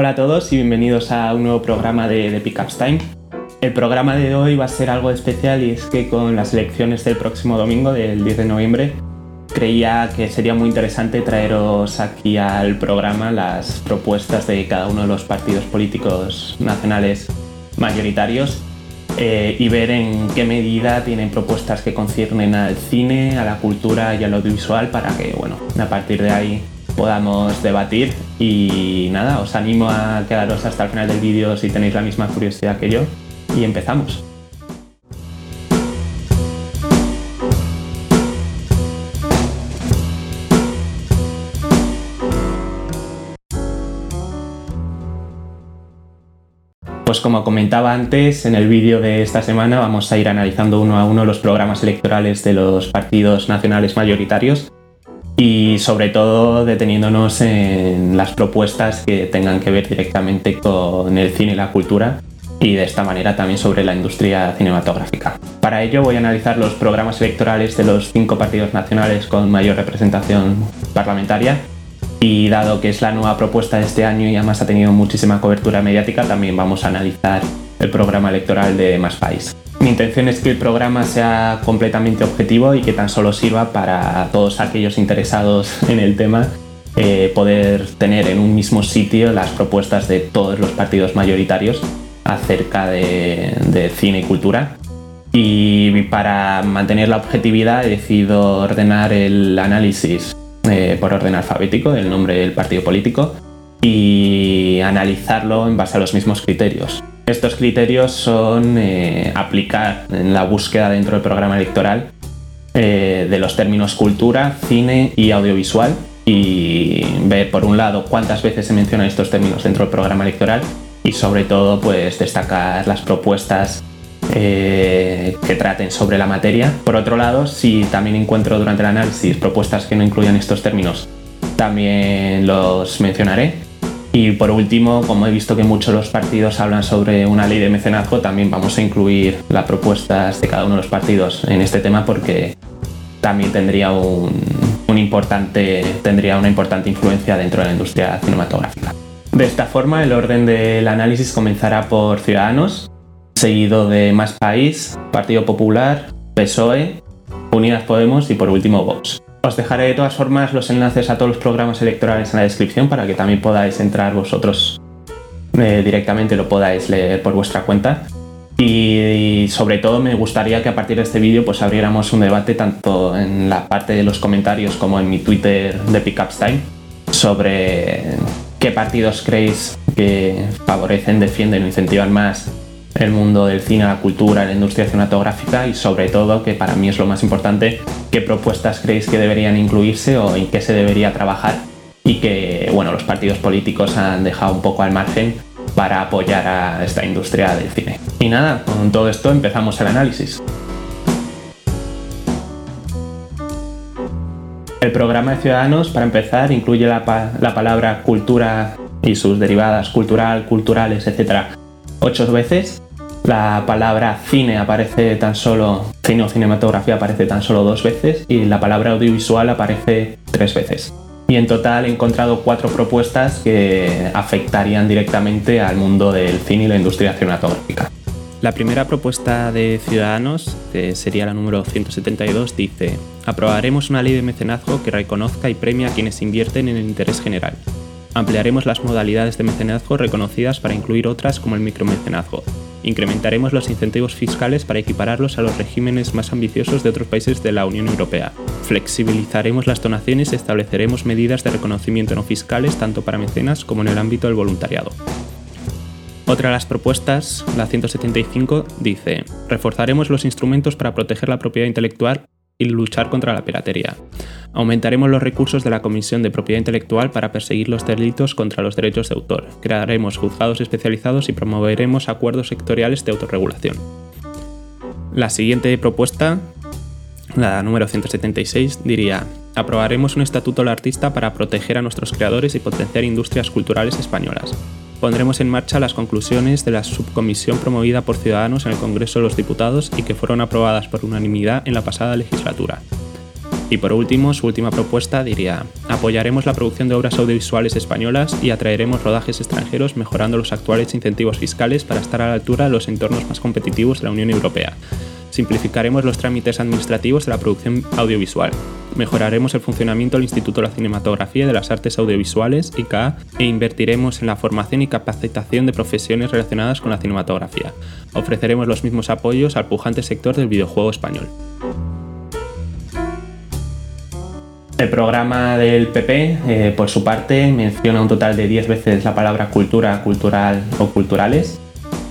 Hola a todos y bienvenidos a un nuevo programa de, de Pickups Time. El programa de hoy va a ser algo especial y es que con las elecciones del próximo domingo, del 10 de noviembre, creía que sería muy interesante traeros aquí al programa las propuestas de cada uno de los partidos políticos nacionales mayoritarios eh, y ver en qué medida tienen propuestas que conciernen al cine, a la cultura y al audiovisual para que, bueno, a partir de ahí podamos debatir. Y nada, os animo a quedaros hasta el final del vídeo si tenéis la misma curiosidad que yo. Y empezamos. Pues como comentaba antes, en el vídeo de esta semana vamos a ir analizando uno a uno los programas electorales de los partidos nacionales mayoritarios y sobre todo deteniéndonos en las propuestas que tengan que ver directamente con el cine y la cultura y de esta manera también sobre la industria cinematográfica. Para ello voy a analizar los programas electorales de los cinco partidos nacionales con mayor representación parlamentaria y dado que es la nueva propuesta de este año y además ha tenido muchísima cobertura mediática, también vamos a analizar el programa electoral de Más País. Mi intención es que el programa sea completamente objetivo y que tan solo sirva para todos aquellos interesados en el tema eh, poder tener en un mismo sitio las propuestas de todos los partidos mayoritarios acerca de, de cine y cultura. Y para mantener la objetividad he decidido ordenar el análisis eh, por orden alfabético, el nombre del partido político, y analizarlo en base a los mismos criterios. Estos criterios son eh, aplicar en la búsqueda dentro del programa electoral eh, de los términos cultura, cine y audiovisual y ver por un lado cuántas veces se mencionan estos términos dentro del programa electoral y sobre todo pues destacar las propuestas eh, que traten sobre la materia. Por otro lado, si también encuentro durante el análisis propuestas que no incluyan estos términos, también los mencionaré. Y por último, como he visto que muchos los partidos hablan sobre una ley de mecenazgo, también vamos a incluir las propuestas de cada uno de los partidos en este tema porque también tendría, un, importante, tendría una importante influencia dentro de la industria cinematográfica. De esta forma, el orden del análisis comenzará por Ciudadanos, seguido de Más País, Partido Popular, PSOE, Unidas Podemos y por último Vox. Os dejaré de todas formas los enlaces a todos los programas electorales en la descripción para que también podáis entrar vosotros eh, directamente lo podáis leer por vuestra cuenta. Y, sobre todo me gustaría que a partir de este vídeo pues abriéramos un debate tanto en la parte de los comentarios como en mi Twitter de Pickups Time sobre qué partidos creéis que favorecen, defienden o incentivan más el mundo del cine, la cultura, la industria cinematográfica y sobre todo, que para mí es lo más importante, qué propuestas creéis que deberían incluirse o en qué se debería trabajar y que bueno, los partidos políticos han dejado un poco al margen para apoyar a esta industria del cine. Y nada, con todo esto empezamos el análisis. El programa de Ciudadanos, para empezar, incluye la, la palabra cultura y sus derivadas cultural, culturales, etc. ocho veces la palabra cine aparece tan solo, cine o cinematografía aparece tan solo dos veces y la palabra audiovisual aparece tres veces. Y en total he encontrado cuatro propuestas que afectarían directamente al mundo del cine y la industria cinematográfica. La primera propuesta de Ciudadanos, que sería la número 172, dice, aprobaremos una ley de mecenazgo que reconozca y premia a quienes invierten en el interés general. Ampliaremos las modalidades de mecenazgo reconocidas para incluir otras como el micromecenazgo, Incrementaremos los incentivos fiscales para equipararlos a los regímenes más ambiciosos de otros países de la Unión Europea. Flexibilizaremos las donaciones y estableceremos medidas de reconocimiento no fiscales tanto para mecenas como en el ámbito del voluntariado. Otra de las propuestas, la 175, dice, reforzaremos los instrumentos para proteger la propiedad intelectual y luchar contra la piratería. Aumentaremos los recursos de la Comisión de Propiedad Intelectual para perseguir los delitos contra los derechos de autor. Crearemos juzgados especializados y promoveremos acuerdos sectoriales de autorregulación. La siguiente propuesta, la número 176, diría, aprobaremos un estatuto del artista para proteger a nuestros creadores y potenciar industrias culturales españolas pondremos en marcha las conclusiones de la subcomisión promovida por Ciudadanos en el Congreso de los Diputados y que fueron aprobadas por unanimidad en la pasada legislatura. Y por último, su última propuesta diría, apoyaremos la producción de obras audiovisuales españolas y atraeremos rodajes extranjeros mejorando los actuales incentivos fiscales para estar a la altura de los entornos más competitivos de la Unión Europea. Simplificaremos los trámites administrativos de la producción audiovisual. Mejoraremos el funcionamiento del Instituto de la Cinematografía y de las Artes Audiovisuales, ICA, e invertiremos en la formación y capacitación de profesiones relacionadas con la cinematografía. Ofreceremos los mismos apoyos al pujante sector del videojuego español. El programa del PP, eh, por su parte, menciona un total de 10 veces la palabra cultura, cultural o culturales.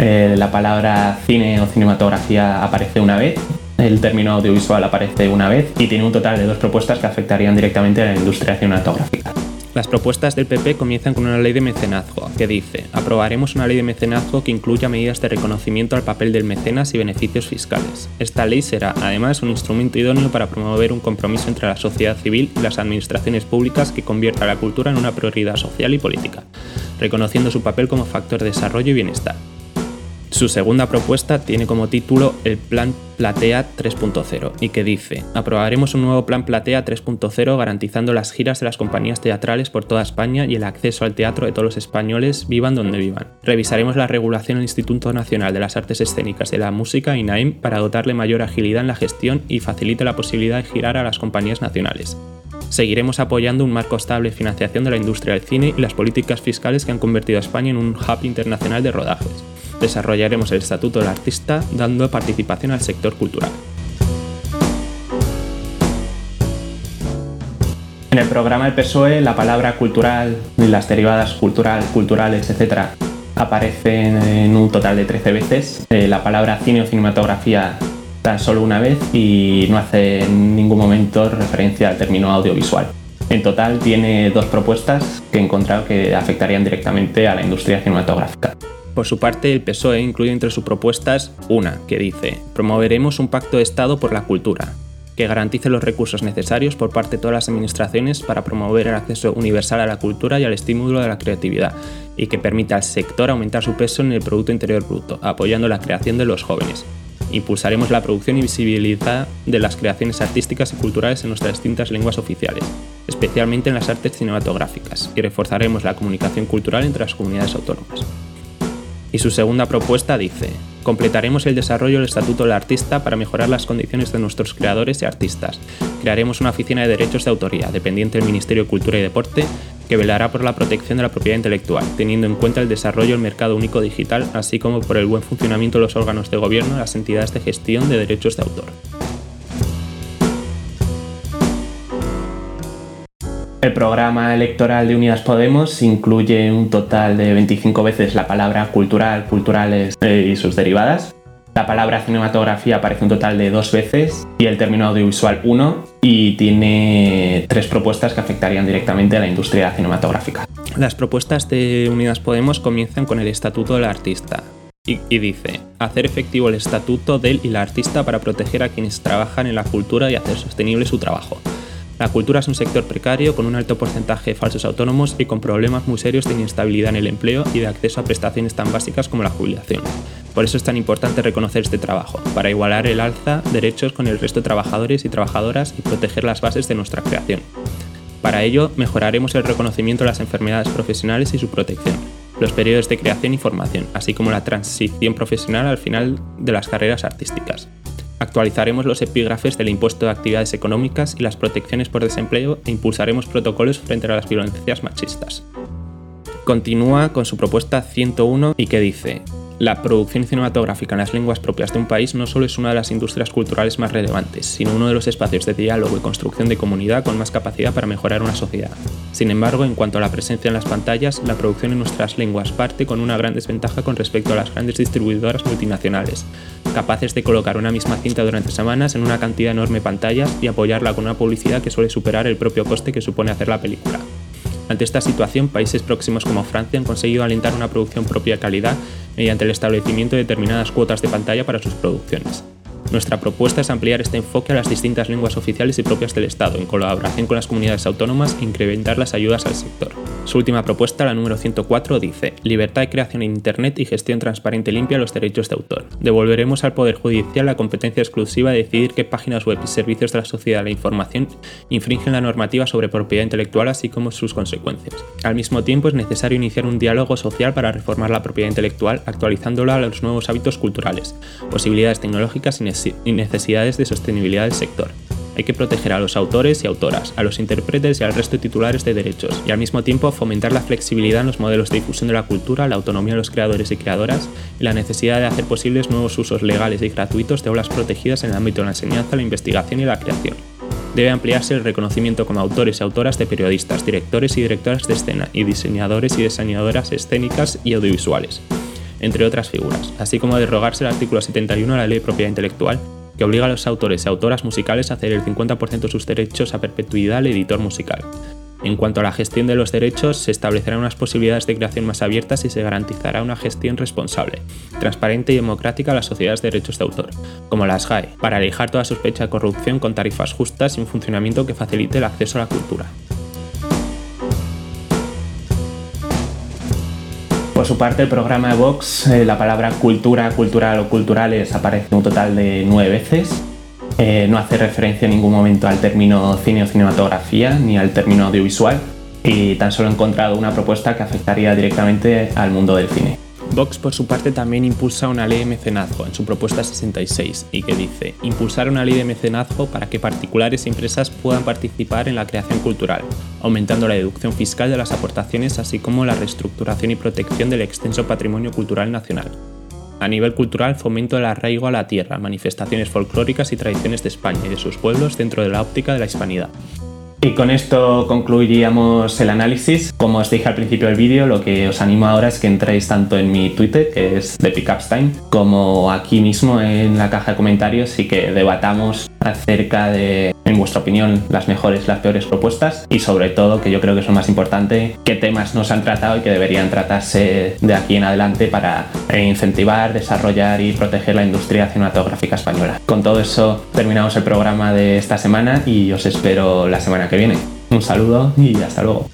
Eh, la palabra cine o cinematografía aparece una vez, el término audiovisual aparece una vez y tiene un total de dos propuestas que afectarían directamente a la industria cinematográfica. Las propuestas del PP comienzan con una ley de mecenazgo, que dice, aprobaremos una ley de mecenazgo que incluya medidas de reconocimiento al papel del mecenas y beneficios fiscales. Esta ley será, además, un instrumento idóneo para promover un compromiso entre la sociedad civil y las administraciones públicas que convierta la cultura en una prioridad social y política, reconociendo su papel como factor de desarrollo y bienestar. Su segunda propuesta tiene como título el Plan Platea 3.0 y que dice, aprobaremos un nuevo Plan Platea 3.0 garantizando las giras de las compañías teatrales por toda España y el acceso al teatro de todos los españoles vivan donde vivan. Revisaremos la regulación del Instituto Nacional de las Artes Escénicas y de la Música, INAIM, para dotarle mayor agilidad en la gestión y facilite la posibilidad de girar a las compañías nacionales. Seguiremos apoyando un marco estable de financiación de la industria del cine y las políticas fiscales que han convertido a España en un hub internacional de rodajes desarrollaremos el Estatuto del Artista dando participación al sector cultural. En el programa del PSOE la palabra cultural y las derivadas cultural, culturales, etc. aparecen en un total de 13 veces. Eh, la palabra cine o cinematografía tan solo una vez y no hace en ningún momento referencia al término audiovisual. En total tiene dos propuestas que he encontrado que afectarían directamente a la industria cinematográfica. Por su parte, el PSOE incluye entre sus propuestas una que dice, promoveremos un pacto de Estado por la cultura, que garantice los recursos necesarios por parte de todas las administraciones para promover el acceso universal a la cultura y al estímulo de la creatividad, y que permita al sector aumentar su peso en el Producto Interior Bruto, apoyando la creación de los jóvenes. Impulsaremos la producción y visibilidad de las creaciones artísticas y culturales en nuestras distintas lenguas oficiales, especialmente en las artes cinematográficas, y reforzaremos la comunicación cultural entre las comunidades autónomas. Y su segunda propuesta dice, completaremos el desarrollo del Estatuto del Artista para mejorar las condiciones de nuestros creadores y artistas. Crearemos una oficina de derechos de autoría, dependiente del Ministerio de Cultura y Deporte, que velará por la protección de la propiedad intelectual, teniendo en cuenta el desarrollo del mercado único digital, así como por el buen funcionamiento de los órganos de gobierno y las entidades de gestión de derechos de autor. El programa electoral de Unidas Podemos incluye un total de 25 veces la palabra cultural, culturales eh, y sus derivadas. La palabra cinematografía aparece un total de dos veces y el término audiovisual uno y tiene tres propuestas que afectarían directamente a la industria cinematográfica. Las propuestas de Unidas Podemos comienzan con el Estatuto del Artista, y, y, dice, hacer efectivo el estatuto del y la artista para proteger a quienes trabajan en la cultura y hacer sostenible su trabajo. La cultura es un sector precario con un alto porcentaje de falsos autónomos y con problemas muy serios de inestabilidad en el empleo y de acceso a prestaciones tan básicas como la jubilación. Por eso es tan importante reconocer este trabajo, para igualar el alza derechos con el resto de trabajadores y trabajadoras y proteger las bases de nuestra creación. Para ello, mejoraremos el reconocimiento de las enfermedades profesionales y su protección, los periodos de creación y formación, así como la transición profesional al final de las carreras artísticas. Actualizaremos los epígrafes del impuesto de actividades económicas y las protecciones por desempleo e impulsaremos protocolos frente a las violencias machistas. Continúa con su propuesta 101 y que dice, la producción cinematográfica en las lenguas propias de un país no solo es una de las industrias culturales más relevantes, sino uno de los espacios de diálogo y construcción de comunidad con más capacidad para mejorar una sociedad. Sin embargo, en cuanto a la presencia en las pantallas, la producción en nuestras lenguas parte con una gran desventaja con respecto a las grandes distribuidoras multinacionales, capaces de colocar una misma cinta durante semanas en una cantidad enorme de pantallas y apoyarla con una publicidad que suele superar el propio coste que supone hacer la película. Ante esta situación, países próximos como Francia han conseguido alentar una producción propia de calidad mediante el establecimiento de determinadas cuotas de pantalla para sus producciones. Nuestra propuesta es ampliar este enfoque a las distintas lenguas oficiales y propias del Estado, en colaboración con las comunidades autónomas e incrementar las ayudas al sector. Su última propuesta, la número 104, dice, libertad de creación en Internet y gestión transparente y limpia de los derechos de autor. Devolveremos al Poder Judicial la competencia exclusiva de decidir qué páginas web y servicios de la sociedad de la información infringen la normativa sobre propiedad intelectual así como sus consecuencias. Al mismo tiempo es necesario iniciar un diálogo social para reformar la propiedad intelectual actualizándola a los nuevos hábitos culturales, posibilidades tecnológicas y necesidades de sostenibilidad del sector. Hay que proteger a los autores y autoras, a los intérpretes y al resto de titulares de derechos, y al mismo tiempo fomentar la flexibilidad en los modelos de difusión de la cultura, la autonomía de los creadores y creadoras, y la necesidad de hacer posibles nuevos usos legales y gratuitos de obras protegidas en el ámbito de la enseñanza, la investigación y la creación. Debe ampliarse el reconocimiento como autores y autoras de periodistas, directores y directoras de escena, y diseñadores y diseñadoras escénicas y audiovisuales, entre otras figuras, así como derogarse el artículo 71 de la Ley de Propiedad Intelectual, que obliga a los autores y autoras musicales a ceder el 50% de sus derechos a perpetuidad al editor musical. En cuanto a la gestión de los derechos, se establecerán unas posibilidades de creación más abiertas y se garantizará una gestión responsable, transparente y democrática a las sociedades de derechos de autor, como las GAE, para alejar toda sospecha de corrupción con tarifas justas y un funcionamiento que facilite el acceso a la cultura. Por su parte, el programa de Vox, eh, la palabra cultura, cultural o culturales aparece un total de nueve veces. Eh, no hace referencia en ningún momento al término cine o cinematografía ni al término audiovisual y tan solo he encontrado una propuesta que afectaría directamente al mundo del cine. Vox, por su parte, también impulsa una ley de mecenazgo en su propuesta 66 y que dice impulsar una ley de mecenazgo para que particulares y empresas puedan participar en la creación cultural, aumentando la deducción fiscal de las aportaciones así como la reestructuración y protección del extenso patrimonio cultural nacional. A nivel cultural, fomento el arraigo a la tierra, manifestaciones folclóricas y tradiciones de España y de sus pueblos dentro de la óptica de la hispanidad. Y con esto concluiríamos el análisis. Como os dije al principio del vídeo, lo que os animo ahora es que entréis tanto en mi Twitter, que es de Time, como aquí mismo en la caja de comentarios y que debatamos acerca de, en vuestra opinión, las mejores, las peores propuestas y sobre todo, que yo creo que es lo más importante, qué temas nos han tratado y que deberían tratarse de aquí en adelante para incentivar, desarrollar y proteger la industria cinematográfica española. Con todo eso terminamos el programa de esta semana y os espero la semana que viene. Un saludo y hasta luego.